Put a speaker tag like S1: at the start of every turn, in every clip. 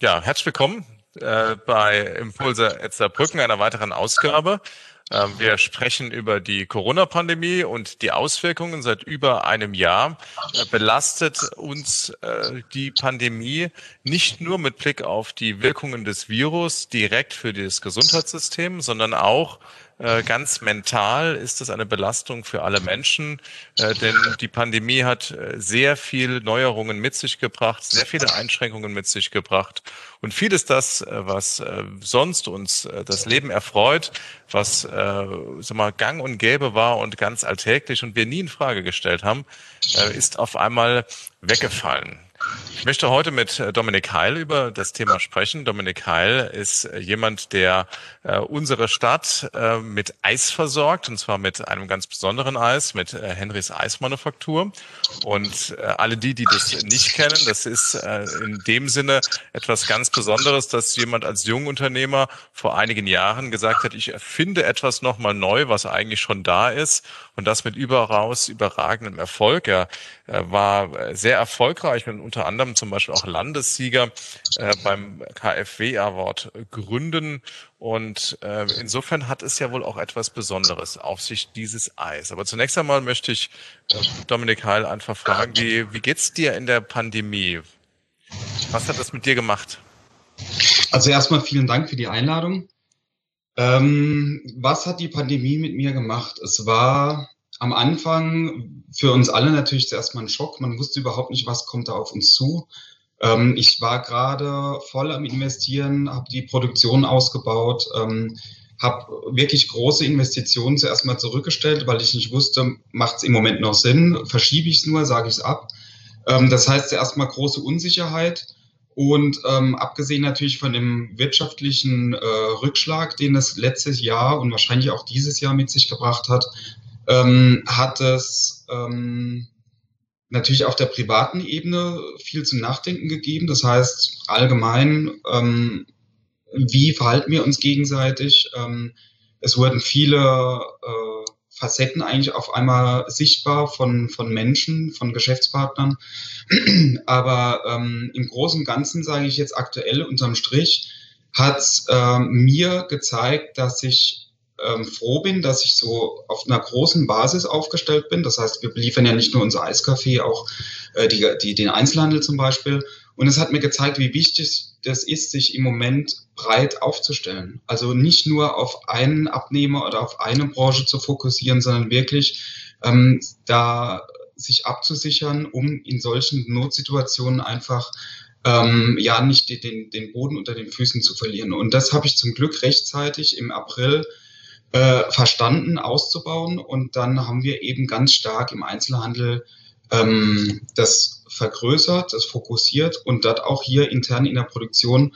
S1: Ja, herzlich willkommen äh, bei Impulse Etzerbrücken, einer weiteren Ausgabe. Ähm, wir sprechen über die Corona-Pandemie und die Auswirkungen seit über einem Jahr. Äh, belastet uns äh, die Pandemie nicht nur mit Blick auf die Wirkungen des Virus direkt für das Gesundheitssystem, sondern auch äh, ganz mental ist es eine Belastung für alle Menschen, äh, denn die Pandemie hat äh, sehr viel Neuerungen mit sich gebracht, sehr viele Einschränkungen mit sich gebracht. Und vieles das, was sonst uns das Leben erfreut, was sag mal, gang und gäbe war und ganz alltäglich und wir nie in Frage gestellt haben, ist auf einmal weggefallen. Ich möchte heute mit äh, Dominik Heil über das Thema sprechen. Dominik Heil ist äh, jemand, der äh, unsere Stadt mit Eis versorgt, und zwar mit einem ganz besonderen Eis, mit Henrys Eismanufaktur. Und alle die, die das nicht kennen, das ist in dem Sinne etwas ganz Besonderes, dass jemand als Jungunternehmer vor einigen Jahren gesagt hat, ich erfinde etwas nochmal neu, was eigentlich schon da ist und das mit überaus überragendem Erfolg. Er war sehr erfolgreich mit unter anderem zum Beispiel auch Landessieger äh, beim KfW Award gründen. Und äh, insofern hat es ja wohl auch etwas Besonderes auf sich, dieses Eis. Aber zunächst einmal möchte ich äh, Dominik Heil einfach fragen, wie, wie geht's dir in der Pandemie? Was hat das mit dir gemacht?
S2: Also erstmal vielen Dank für die Einladung. Ähm, was hat die Pandemie mit mir gemacht? Es war am Anfang für uns alle natürlich zuerst mal ein Schock. Man wusste überhaupt nicht, was kommt da auf uns zu. Ähm, ich war gerade voll am Investieren, habe die Produktion ausgebaut, ähm, habe wirklich große Investitionen zuerst mal zurückgestellt, weil ich nicht wusste, macht es im Moment noch Sinn, verschiebe ich es nur, sage ich es ab. Ähm, das heißt zuerst mal große Unsicherheit. Und ähm, abgesehen natürlich von dem wirtschaftlichen äh, Rückschlag, den das letztes Jahr und wahrscheinlich auch dieses Jahr mit sich gebracht hat, ähm, hat es ähm, natürlich auf der privaten Ebene viel zum Nachdenken gegeben. Das heißt, allgemein, ähm, wie verhalten wir uns gegenseitig? Ähm, es wurden viele äh, Facetten eigentlich auf einmal sichtbar von, von Menschen, von Geschäftspartnern. Aber ähm, im Großen und Ganzen sage ich jetzt aktuell unterm Strich, hat äh, mir gezeigt, dass ich ähm, froh bin, dass ich so auf einer großen Basis aufgestellt bin. Das heißt, wir beliefern ja nicht nur unser Eiskaffee, auch äh, die, die, den Einzelhandel zum Beispiel. Und es hat mir gezeigt, wie wichtig das ist, sich im Moment breit aufzustellen. Also nicht nur auf einen Abnehmer oder auf eine Branche zu fokussieren, sondern wirklich ähm, da sich abzusichern, um in solchen Notsituationen einfach ähm, ja nicht den, den Boden unter den Füßen zu verlieren. Und das habe ich zum Glück rechtzeitig im April äh, verstanden auszubauen. Und dann haben wir eben ganz stark im Einzelhandel ähm, das vergrößert, das fokussiert und dort auch hier intern in der Produktion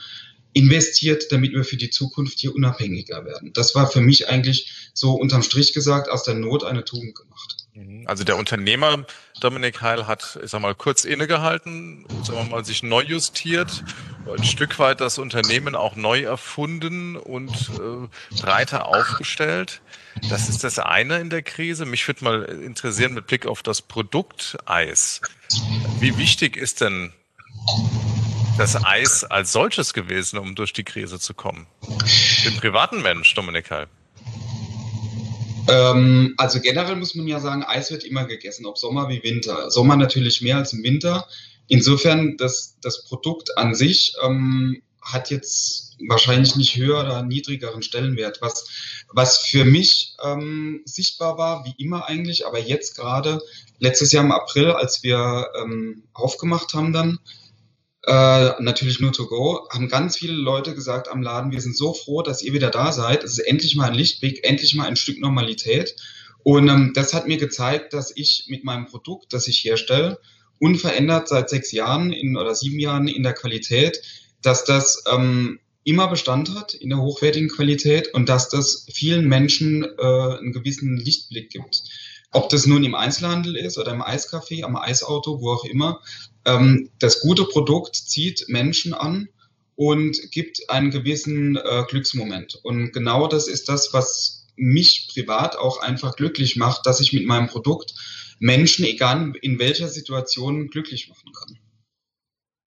S2: investiert, damit wir für die Zukunft hier unabhängiger werden. Das war für mich eigentlich so unterm Strich gesagt aus der Not eine Tugend gemacht.
S1: Mhm. Also der Unternehmer Dominik Heil hat, ich sag mal, kurz innegehalten, sagen wir mal, sich neu justiert, ein Stück weit das Unternehmen auch neu erfunden und äh, breiter aufgestellt. Das ist das eine in der Krise. Mich würde mal interessieren mit Blick auf das Produkt Eis. Wie wichtig ist denn das Eis als solches gewesen, um durch die Krise zu kommen? Den privaten Mensch, Dominik Heil.
S2: Ähm, also generell muss man ja sagen, Eis wird immer gegessen, ob Sommer wie Winter. Sommer natürlich mehr als im Winter. Insofern, das, das Produkt an sich ähm, hat jetzt wahrscheinlich nicht höher oder niedrigeren Stellenwert. Was, was für mich ähm, sichtbar war, wie immer eigentlich, aber jetzt gerade, letztes Jahr im April, als wir ähm, aufgemacht haben dann, äh, natürlich nur to go, haben ganz viele Leute gesagt am Laden, wir sind so froh, dass ihr wieder da seid. Es ist endlich mal ein Lichtblick, endlich mal ein Stück Normalität. Und ähm, das hat mir gezeigt, dass ich mit meinem Produkt, das ich herstelle, unverändert seit sechs Jahren in, oder sieben Jahren in der Qualität, dass das ähm, immer Bestand hat in der hochwertigen Qualität und dass das vielen Menschen äh, einen gewissen Lichtblick gibt. Ob das nun im Einzelhandel ist oder im Eiscafé, am Eisauto, wo auch immer. Ähm, das gute Produkt zieht Menschen an und gibt einen gewissen äh, Glücksmoment. Und genau das ist das, was mich privat auch einfach glücklich macht, dass ich mit meinem Produkt Menschen, egal in welcher Situation, glücklich machen kann.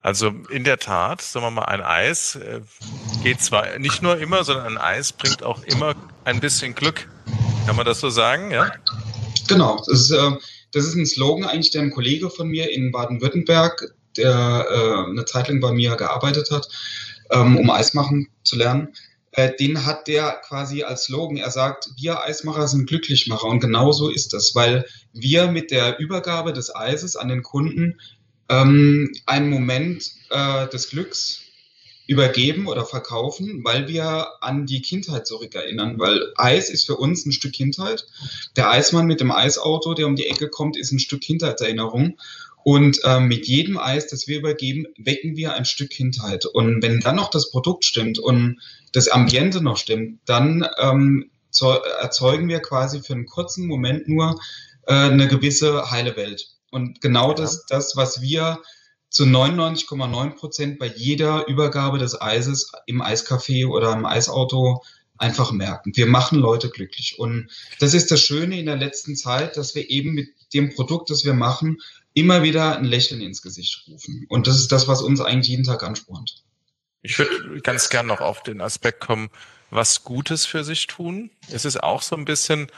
S1: Also in der Tat, sagen wir mal, ein Eis äh, geht zwar nicht nur immer, sondern ein Eis bringt auch immer ein bisschen Glück. Kann man das so sagen, ja?
S2: Genau, das ist, äh, das ist ein Slogan eigentlich, der ein Kollege von mir in Baden-Württemberg, der äh, eine Zeit lang bei mir gearbeitet hat, ähm, um Eis machen zu lernen, äh, den hat der quasi als Slogan. Er sagt, wir Eismacher sind Glücklichmacher und genau so ist das, weil wir mit der Übergabe des Eises an den Kunden ähm, einen Moment äh, des Glücks übergeben oder verkaufen, weil wir an die Kindheit zurückerinnern, weil Eis ist für uns ein Stück Kindheit. Der Eismann mit dem Eisauto, der um die Ecke kommt, ist ein Stück Kindheitserinnerung. Und ähm, mit jedem Eis, das wir übergeben, wecken wir ein Stück Kindheit. Und wenn dann noch das Produkt stimmt und das Ambiente noch stimmt, dann ähm, erzeugen wir quasi für einen kurzen Moment nur äh, eine gewisse heile Welt. Und genau das, das, was wir zu 99,9 Prozent bei jeder Übergabe des Eises im Eiscafé oder im Eisauto einfach merken. Wir machen Leute glücklich. Und das ist das Schöne in der letzten Zeit, dass wir eben mit dem Produkt, das wir machen, immer wieder ein Lächeln ins Gesicht rufen. Und das ist das, was uns eigentlich jeden Tag anspornt.
S1: Ich würde ganz gern noch auf den Aspekt kommen, was Gutes für sich tun. Es ist auch so ein bisschen,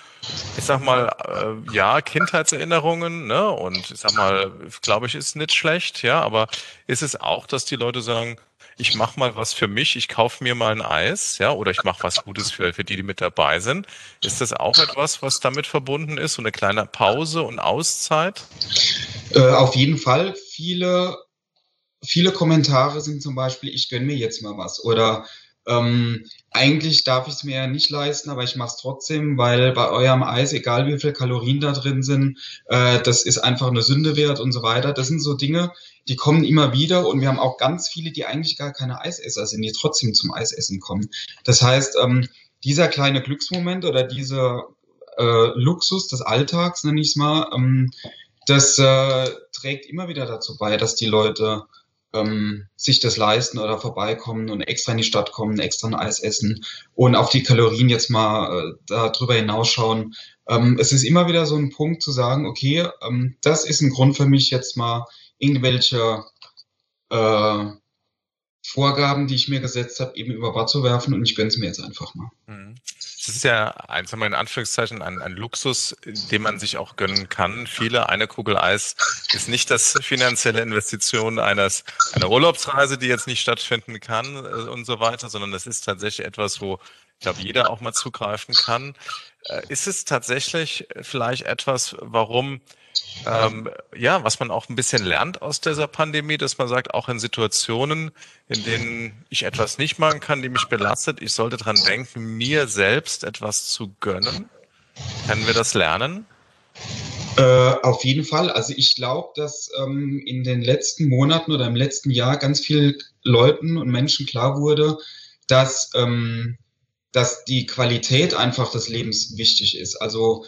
S1: ich sag mal, äh, ja, Kindheitserinnerungen, ne? Und ich sag mal, glaube ich, ist nicht schlecht, ja, aber ist es auch, dass die Leute sagen, ich mache mal was für mich, ich kaufe mir mal ein Eis, ja, oder ich mache was Gutes für, für die, die mit dabei sind. Ist das auch etwas, was damit verbunden ist, so eine kleine Pause und Auszeit?
S2: Äh, auf jeden Fall. Viele, viele Kommentare sind zum Beispiel, ich gönne mir jetzt mal was oder ähm, eigentlich darf ich es mir ja nicht leisten, aber ich mache es trotzdem, weil bei eurem Eis, egal wie viel Kalorien da drin sind, äh, das ist einfach eine Sünde wert und so weiter. Das sind so Dinge, die kommen immer wieder und wir haben auch ganz viele, die eigentlich gar keine Eisesser sind, die trotzdem zum Eisessen kommen. Das heißt, ähm, dieser kleine Glücksmoment oder dieser äh, Luxus des Alltags, nenne ich es mal, ähm, das äh, trägt immer wieder dazu bei, dass die Leute ähm, sich das leisten oder vorbeikommen und extra in die Stadt kommen, extra ein Eis essen und auf die Kalorien jetzt mal äh, darüber hinausschauen. Ähm, es ist immer wieder so ein Punkt zu sagen, okay, ähm, das ist ein Grund für mich jetzt mal irgendwelche äh, Vorgaben, die ich mir gesetzt habe, eben über Bord zu werfen und ich gönne es mir jetzt einfach mal. Mhm.
S1: Das ist ja, eins in Anführungszeichen, ein, ein Luxus, den man sich auch gönnen kann. Viele, eine Kugel Eis ist nicht das finanzielle Investition eines, einer Urlaubsreise, die jetzt nicht stattfinden kann äh, und so weiter, sondern das ist tatsächlich etwas, wo ich glaube, jeder auch mal zugreifen kann. Äh, ist es tatsächlich vielleicht etwas, warum ähm, ja, was man auch ein bisschen lernt aus dieser Pandemie, dass man sagt, auch in Situationen, in denen ich etwas nicht machen kann, die mich belastet, ich sollte dran denken, mir selbst etwas zu gönnen. Können wir das lernen?
S2: Äh, auf jeden Fall. Also ich glaube, dass ähm, in den letzten Monaten oder im letzten Jahr ganz viel Leuten und Menschen klar wurde, dass, ähm, dass die Qualität einfach des Lebens wichtig ist. Also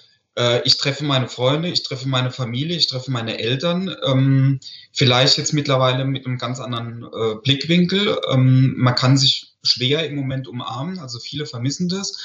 S2: ich treffe meine Freunde, ich treffe meine Familie, ich treffe meine Eltern. Ähm, vielleicht jetzt mittlerweile mit einem ganz anderen äh, Blickwinkel. Ähm, man kann sich schwer im Moment umarmen, also viele vermissen das.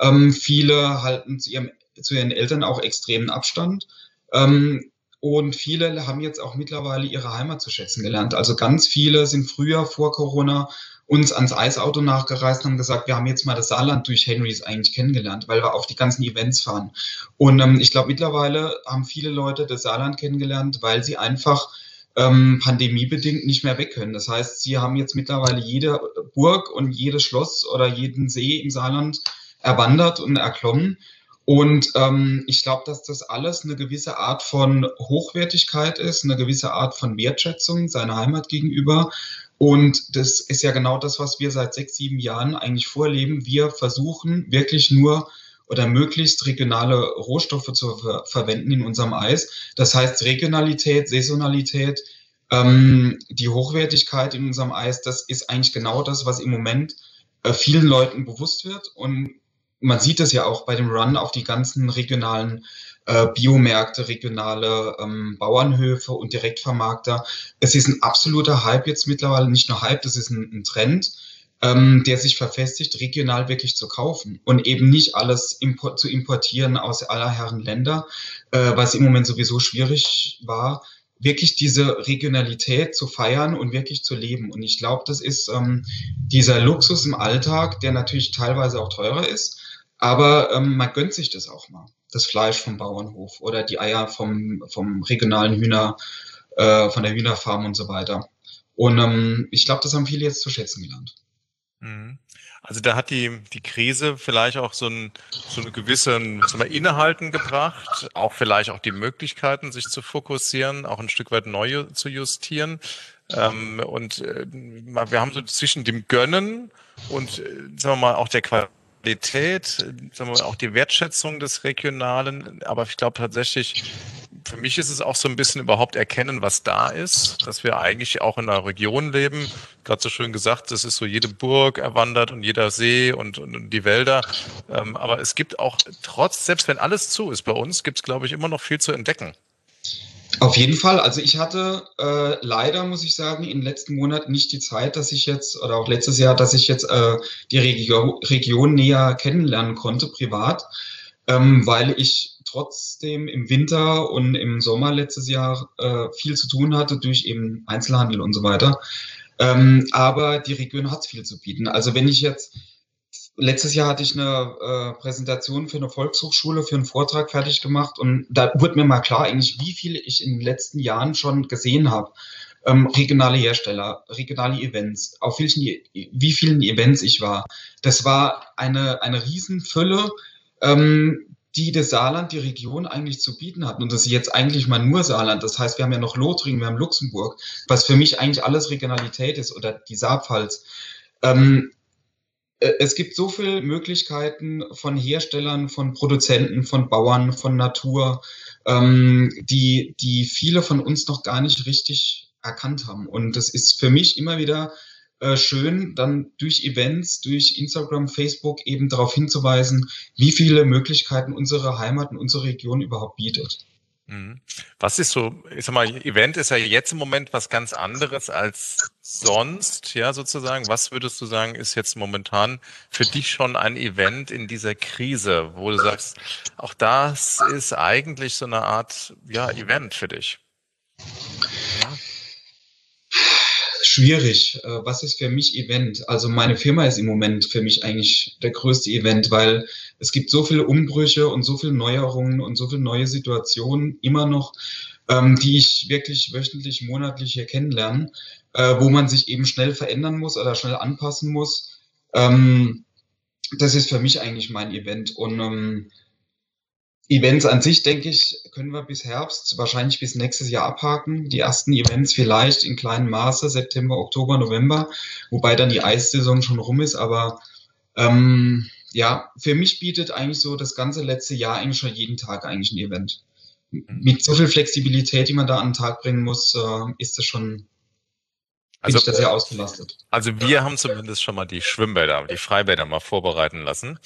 S2: Ähm, viele halten zu, ihrem, zu ihren Eltern auch extremen Abstand. Ähm, und viele haben jetzt auch mittlerweile ihre Heimat zu schätzen gelernt. Also ganz viele sind früher vor Corona uns ans Eisauto nachgereist und haben gesagt, wir haben jetzt mal das Saarland durch Henrys eigentlich kennengelernt, weil wir auf die ganzen Events fahren. Und ähm, ich glaube, mittlerweile haben viele Leute das Saarland kennengelernt, weil sie einfach ähm, pandemiebedingt nicht mehr weg können. Das heißt, sie haben jetzt mittlerweile jede Burg und jedes Schloss oder jeden See im Saarland erwandert und erklommen. Und ähm, ich glaube, dass das alles eine gewisse Art von Hochwertigkeit ist, eine gewisse Art von Wertschätzung seiner Heimat gegenüber und das ist ja genau das, was wir seit sechs, sieben Jahren eigentlich vorleben. Wir versuchen wirklich nur oder möglichst regionale Rohstoffe zu ver verwenden in unserem Eis. Das heißt Regionalität, Saisonalität, ähm, die Hochwertigkeit in unserem Eis, das ist eigentlich genau das, was im Moment äh, vielen Leuten bewusst wird. Und man sieht das ja auch bei dem Run auf die ganzen regionalen äh, Biomärkte, regionale ähm, Bauernhöfe und Direktvermarkter. Es ist ein absoluter Hype jetzt mittlerweile, nicht nur Hype, das ist ein, ein Trend, ähm, der sich verfestigt, regional wirklich zu kaufen und eben nicht alles import, zu importieren aus aller Herren Länder, äh, was im Moment sowieso schwierig war wirklich diese Regionalität zu feiern und wirklich zu leben. Und ich glaube, das ist ähm, dieser Luxus im Alltag, der natürlich teilweise auch teurer ist, aber ähm, man gönnt sich das auch mal. Das Fleisch vom Bauernhof oder die Eier vom, vom regionalen Hühner, äh, von der Hühnerfarm und so weiter. Und ähm, ich glaube, das haben viele jetzt zu schätzen gelernt.
S1: Mhm. Also da hat die, die Krise vielleicht auch so, ein, so eine gewisse sagen wir, Innehalten gebracht, auch vielleicht auch die Möglichkeiten, sich zu fokussieren, auch ein Stück weit neu zu justieren. Ähm, und äh, wir haben so zwischen dem Gönnen und, äh, sagen wir mal, auch der Qualität, sagen wir auch die Wertschätzung des Regionalen. Aber ich glaube tatsächlich, für mich ist es auch so ein bisschen überhaupt erkennen, was da ist, dass wir eigentlich auch in einer Region leben. Gerade so schön gesagt, das ist so jede Burg erwandert und jeder See und, und die Wälder. Ähm, aber es gibt auch trotz, selbst wenn alles zu ist bei uns, gibt es, glaube ich, immer noch viel zu entdecken.
S2: Auf jeden Fall. Also ich hatte äh, leider, muss ich sagen, in den letzten Monaten nicht die Zeit, dass ich jetzt, oder auch letztes Jahr, dass ich jetzt äh, die Regio Region näher kennenlernen konnte, privat, ähm, weil ich trotzdem im Winter und im Sommer letztes Jahr äh, viel zu tun hatte durch eben Einzelhandel und so weiter. Ähm, aber die Region hat viel zu bieten. Also wenn ich jetzt letztes Jahr hatte ich eine äh, Präsentation für eine Volkshochschule, für einen Vortrag fertig gemacht und da wurde mir mal klar, eigentlich, wie viele ich in den letzten Jahren schon gesehen habe. Ähm, regionale Hersteller, regionale Events, auf welchen, wie vielen Events ich war. Das war eine, eine Riesenfülle, ähm, die das Saarland, die Region eigentlich zu bieten hat. Und das ist jetzt eigentlich mal nur Saarland. Das heißt, wir haben ja noch Lothringen, wir haben Luxemburg, was für mich eigentlich alles Regionalität ist oder die Saarpfalz. Ähm, äh, es gibt so viele Möglichkeiten von Herstellern, von Produzenten, von Bauern, von Natur, ähm, die, die viele von uns noch gar nicht richtig erkannt haben. Und das ist für mich immer wieder äh, schön, dann durch Events, durch Instagram, Facebook eben darauf hinzuweisen, wie viele Möglichkeiten unsere Heimat und unsere Region überhaupt bietet.
S1: Mhm. Was ist so, ich sag mal, Event ist ja jetzt im Moment was ganz anderes als sonst, ja, sozusagen. Was würdest du sagen, ist jetzt momentan für dich schon ein Event in dieser Krise, wo du sagst, auch das ist eigentlich so eine Art, ja, Event für dich?
S2: Ja schwierig. Äh, was ist für mich Event? Also meine Firma ist im Moment für mich eigentlich der größte Event, weil es gibt so viele Umbrüche und so viele Neuerungen und so viele neue Situationen immer noch, ähm, die ich wirklich wöchentlich, monatlich hier kennenlerne, äh, wo man sich eben schnell verändern muss oder schnell anpassen muss. Ähm, das ist für mich eigentlich mein Event. Und ähm, Events an sich, denke ich, können wir bis Herbst, wahrscheinlich bis nächstes Jahr abhaken. Die ersten Events vielleicht in kleinem Maße, September, Oktober, November, wobei dann die Eissaison schon rum ist. Aber ähm, ja, für mich bietet eigentlich so das ganze letzte Jahr eigentlich schon jeden Tag eigentlich ein Event. Mhm. Mit so viel Flexibilität, die man da an den Tag bringen muss, äh, ist das schon
S1: also, ich das ja ausgelastet. Also wir haben zumindest schon mal die Schwimmbäder, die Freibäder mal vorbereiten lassen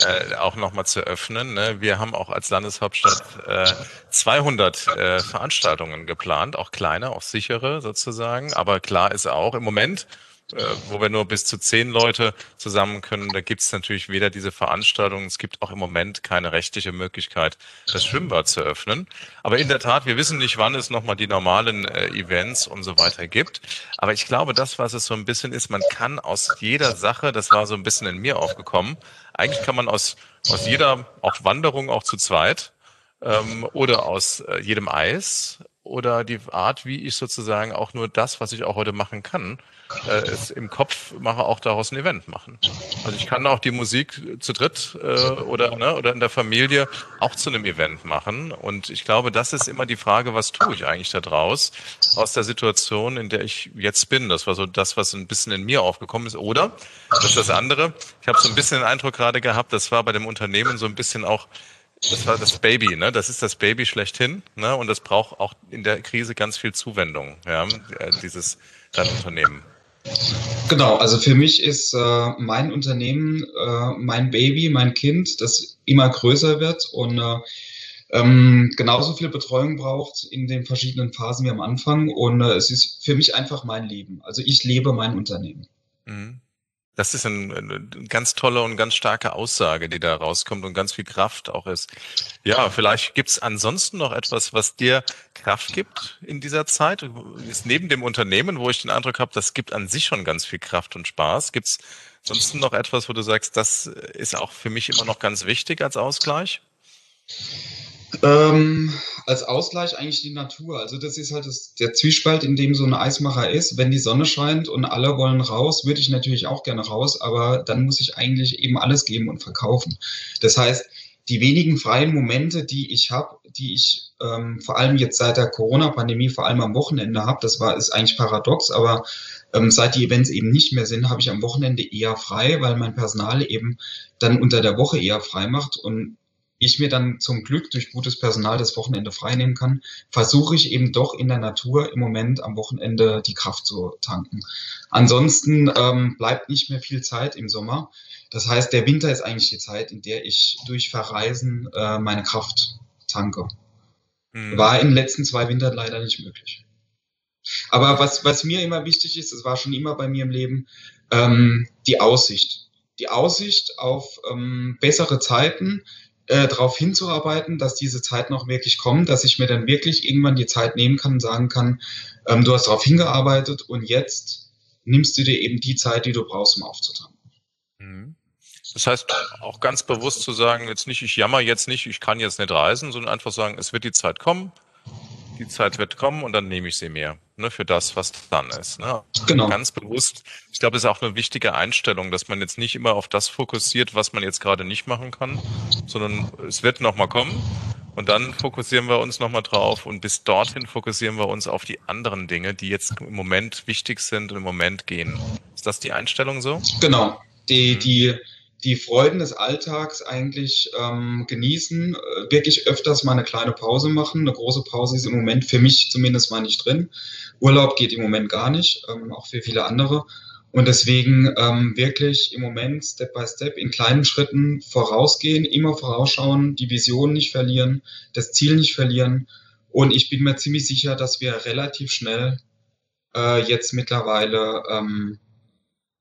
S1: äh, auch nochmal zu öffnen. Ne? Wir haben auch als Landeshauptstadt äh, 200 äh, Veranstaltungen geplant, auch kleine, auch sichere sozusagen. Aber klar ist auch im Moment, äh, wo wir nur bis zu zehn Leute zusammen können, da gibt es natürlich weder diese Veranstaltungen, es gibt auch im Moment keine rechtliche Möglichkeit, das Schwimmbad zu öffnen. Aber in der Tat, wir wissen nicht, wann es nochmal die normalen äh, Events und so weiter gibt. Aber ich glaube, das, was es so ein bisschen ist, man kann aus jeder Sache, das war so ein bisschen in mir aufgekommen, eigentlich kann man aus, aus jeder, auch Wanderung auch zu zweit, ähm, oder aus äh, jedem Eis oder die Art, wie ich sozusagen auch nur das, was ich auch heute machen kann, äh, es im Kopf mache, auch daraus ein Event machen. Also ich kann auch die Musik zu dritt äh, oder ne, oder in der Familie auch zu einem Event machen. Und ich glaube, das ist immer die Frage, was tue ich eigentlich da draus aus der Situation, in der ich jetzt bin. Das war so das, was ein bisschen in mir aufgekommen ist. Oder das ist das andere. Ich habe so ein bisschen den Eindruck gerade gehabt, das war bei dem Unternehmen so ein bisschen auch das war das Baby, ne? Das ist das Baby schlechthin, ne? Und das braucht auch in der Krise ganz viel Zuwendung, ja, äh, dieses dein Unternehmen.
S2: Genau, also für mich ist äh, mein Unternehmen äh, mein Baby, mein Kind, das immer größer wird und äh, ähm, genauso viel Betreuung braucht in den verschiedenen Phasen wie am Anfang. Und äh, es ist für mich einfach mein Leben. Also ich lebe mein Unternehmen. Mhm.
S1: Das ist ein, eine ganz tolle und ganz starke Aussage, die da rauskommt und ganz viel Kraft auch ist. Ja, vielleicht gibt's ansonsten noch etwas, was dir Kraft gibt in dieser Zeit. Ist neben dem Unternehmen, wo ich den Eindruck habe, das gibt an sich schon ganz viel Kraft und Spaß. Gibt's sonst noch etwas, wo du sagst, das ist auch für mich immer noch ganz wichtig als Ausgleich?
S2: Ähm, als Ausgleich eigentlich die Natur. Also das ist halt das, der Zwiespalt, in dem so ein Eismacher ist. Wenn die Sonne scheint und alle wollen raus, würde ich natürlich auch gerne raus, aber dann muss ich eigentlich eben alles geben und verkaufen. Das heißt, die wenigen freien Momente, die ich habe, die ich ähm, vor allem jetzt seit der Corona-Pandemie, vor allem am Wochenende habe, das war ist eigentlich paradox, aber ähm, seit die Events eben nicht mehr sind, habe ich am Wochenende eher frei, weil mein Personal eben dann unter der Woche eher frei macht und ich mir dann zum Glück durch gutes Personal das Wochenende freinehmen kann, versuche ich eben doch in der Natur im Moment am Wochenende die Kraft zu tanken. Ansonsten ähm, bleibt nicht mehr viel Zeit im Sommer. Das heißt, der Winter ist eigentlich die Zeit, in der ich durch Verreisen äh, meine Kraft tanke. Mhm. War in den letzten zwei Wintern leider nicht möglich. Aber was, was mir immer wichtig ist, das war schon immer bei mir im Leben, ähm, die Aussicht. Die Aussicht auf ähm, bessere Zeiten, äh, darauf hinzuarbeiten, dass diese Zeit noch wirklich kommt, dass ich mir dann wirklich irgendwann die Zeit nehmen kann und sagen kann, ähm, du hast darauf hingearbeitet und jetzt nimmst du dir eben die Zeit, die du brauchst, um aufzutanken.
S1: Mhm. Das heißt, auch ganz bewusst zu sagen, jetzt nicht, ich jammer jetzt nicht, ich kann jetzt nicht reisen, sondern einfach sagen, es wird die Zeit kommen, die Zeit wird kommen und dann nehme ich sie mir ne, für das, was dann ist. Ne? Genau. Ganz bewusst. Ich glaube, es ist auch eine wichtige Einstellung, dass man jetzt nicht immer auf das fokussiert, was man jetzt gerade nicht machen kann, sondern es wird nochmal kommen. Und dann fokussieren wir uns nochmal drauf und bis dorthin fokussieren wir uns auf die anderen Dinge, die jetzt im Moment wichtig sind und im Moment gehen. Ist das die Einstellung so?
S2: Genau. Die, die, die Freuden des Alltags eigentlich ähm, genießen, äh, wirklich öfters mal eine kleine Pause machen. Eine große Pause ist im Moment für mich zumindest mal nicht drin. Urlaub geht im Moment gar nicht, ähm, auch für viele andere. Und deswegen ähm, wirklich im Moment Step by Step in kleinen Schritten vorausgehen, immer vorausschauen, die Vision nicht verlieren, das Ziel nicht verlieren. Und ich bin mir ziemlich sicher, dass wir relativ schnell äh, jetzt mittlerweile ähm,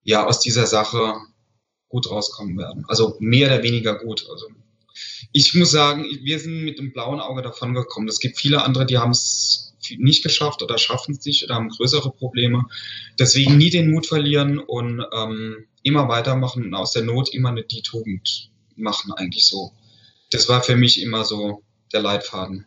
S2: ja aus dieser Sache gut rauskommen werden. Also mehr oder weniger gut. Also ich muss sagen, wir sind mit dem blauen Auge davon gekommen. Es gibt viele andere, die haben es nicht geschafft oder schaffen es nicht oder haben größere Probleme. Deswegen nie den Mut verlieren und ähm, immer weitermachen und aus der Not immer eine die Tugend machen, eigentlich so. Das war für mich immer so der Leitfaden.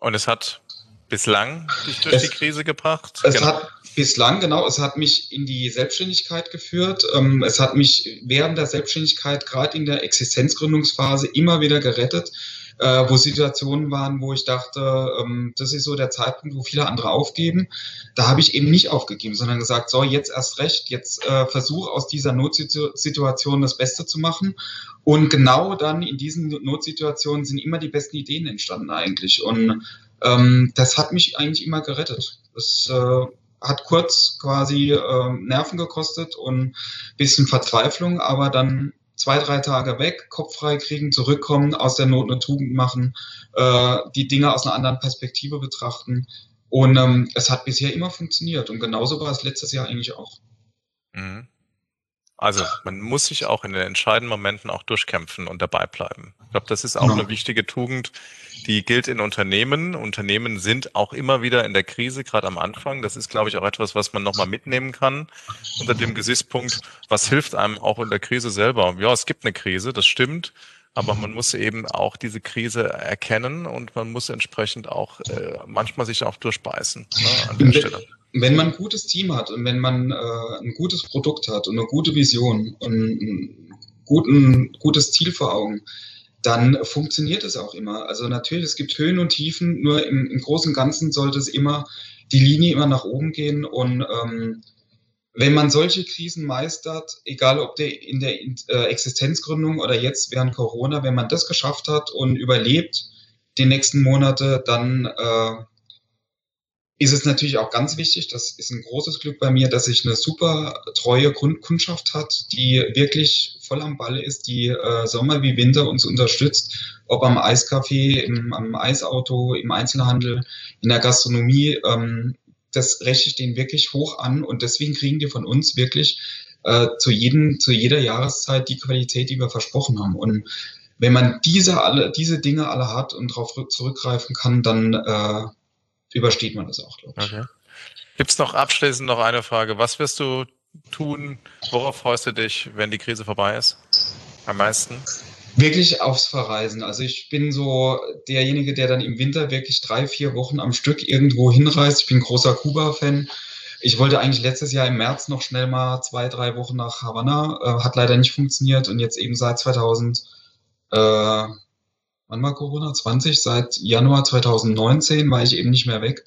S1: Und es hat bislang dich durch es, die Krise gebracht?
S2: Es genau. hat bislang, genau, es hat mich in die Selbstständigkeit geführt. Ähm, es hat mich während der Selbstständigkeit, gerade in der Existenzgründungsphase, immer wieder gerettet, äh, wo Situationen waren, wo ich dachte, ähm, das ist so der Zeitpunkt, wo viele andere aufgeben. Da habe ich eben nicht aufgegeben, sondern gesagt, so, jetzt erst recht, jetzt äh, versuch aus dieser Notsituation das Beste zu machen. Und genau dann in diesen Notsituationen sind immer die besten Ideen entstanden eigentlich. Und ähm, das hat mich eigentlich immer gerettet. Das äh, hat kurz quasi äh, Nerven gekostet und bisschen Verzweiflung, aber dann zwei, drei Tage weg, Kopf frei kriegen, zurückkommen, aus der Not eine Tugend machen, äh, die Dinge aus einer anderen Perspektive betrachten. Und ähm, es hat bisher immer funktioniert. Und genauso war es letztes Jahr eigentlich auch. Mhm.
S1: Also man muss sich auch in den entscheidenden Momenten auch durchkämpfen und dabei bleiben. Ich glaube, das ist auch genau. eine wichtige Tugend, die gilt in Unternehmen. Unternehmen sind auch immer wieder in der Krise, gerade am Anfang. Das ist, glaube ich, auch etwas, was man nochmal mitnehmen kann unter dem Gesichtspunkt, was hilft einem auch in der Krise selber. Ja, es gibt eine Krise, das stimmt. Aber man muss eben auch diese Krise erkennen und man muss entsprechend auch äh, manchmal sich auch durchbeißen ne, an der Stelle
S2: wenn man ein gutes Team hat und wenn man äh, ein gutes Produkt hat und eine gute Vision und ein guten, gutes Ziel vor Augen, dann funktioniert es auch immer. Also natürlich, es gibt Höhen und Tiefen, nur im, im Großen und Ganzen sollte es immer die Linie immer nach oben gehen und ähm, wenn man solche Krisen meistert, egal ob der in der äh, Existenzgründung oder jetzt während Corona, wenn man das geschafft hat und überlebt die nächsten Monate, dann äh, ist es natürlich auch ganz wichtig, das ist ein großes Glück bei mir, dass ich eine super treue Kundschaft hat, die wirklich voll am Ball ist, die äh, Sommer wie Winter uns unterstützt, ob am Eiscafé, im, am Eisauto, im Einzelhandel, in der Gastronomie. Ähm, das rechne ich denen wirklich hoch an und deswegen kriegen die von uns wirklich äh, zu, jedem, zu jeder Jahreszeit die Qualität, die wir versprochen haben. Und wenn man diese, alle, diese Dinge alle hat und darauf zurückgreifen kann, dann äh, übersteht man das auch, glaube ich. Okay.
S1: Gibt es noch abschließend noch eine Frage? Was wirst du tun? Worauf freust du dich, wenn die Krise vorbei ist? Am meisten?
S2: Wirklich aufs Verreisen. Also ich bin so derjenige, der dann im Winter wirklich drei, vier Wochen am Stück irgendwo hinreist. Ich bin großer Kuba-Fan. Ich wollte eigentlich letztes Jahr im März noch schnell mal zwei, drei Wochen nach Havanna. Äh, hat leider nicht funktioniert und jetzt eben seit 2000, äh, wann war Corona? 20? Seit Januar 2019 war ich eben nicht mehr weg.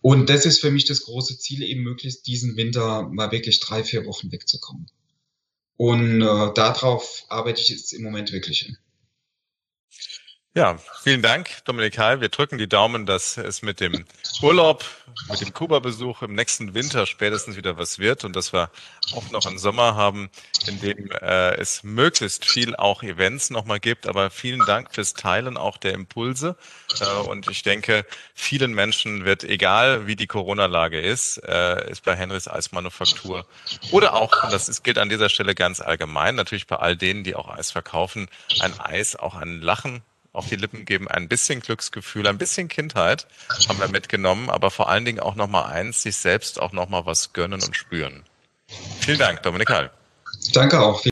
S2: Und das ist für mich das große Ziel, eben möglichst diesen Winter mal wirklich drei, vier Wochen wegzukommen. Und äh, darauf arbeite ich jetzt im Moment wirklich hin.
S1: Ja, vielen Dank, Dominik Heil. Wir drücken die Daumen, dass es mit dem Urlaub, mit dem Kuba-Besuch im nächsten Winter spätestens wieder was wird und dass wir auch noch einen Sommer haben, in dem äh, es möglichst viel auch Events nochmal gibt. Aber vielen Dank fürs Teilen auch der Impulse. Äh, und ich denke, vielen Menschen wird, egal wie die Corona-Lage ist, äh, ist bei Henrys Eismanufaktur oder auch, und das ist, gilt an dieser Stelle ganz allgemein, natürlich bei all denen, die auch Eis verkaufen, ein Eis, auch ein Lachen auf die Lippen geben, ein bisschen Glücksgefühl, ein bisschen Kindheit haben wir mitgenommen, aber vor allen Dingen auch nochmal eins, sich selbst auch nochmal was gönnen und spüren. Vielen Dank, Dominik Hall.
S2: Danke auch.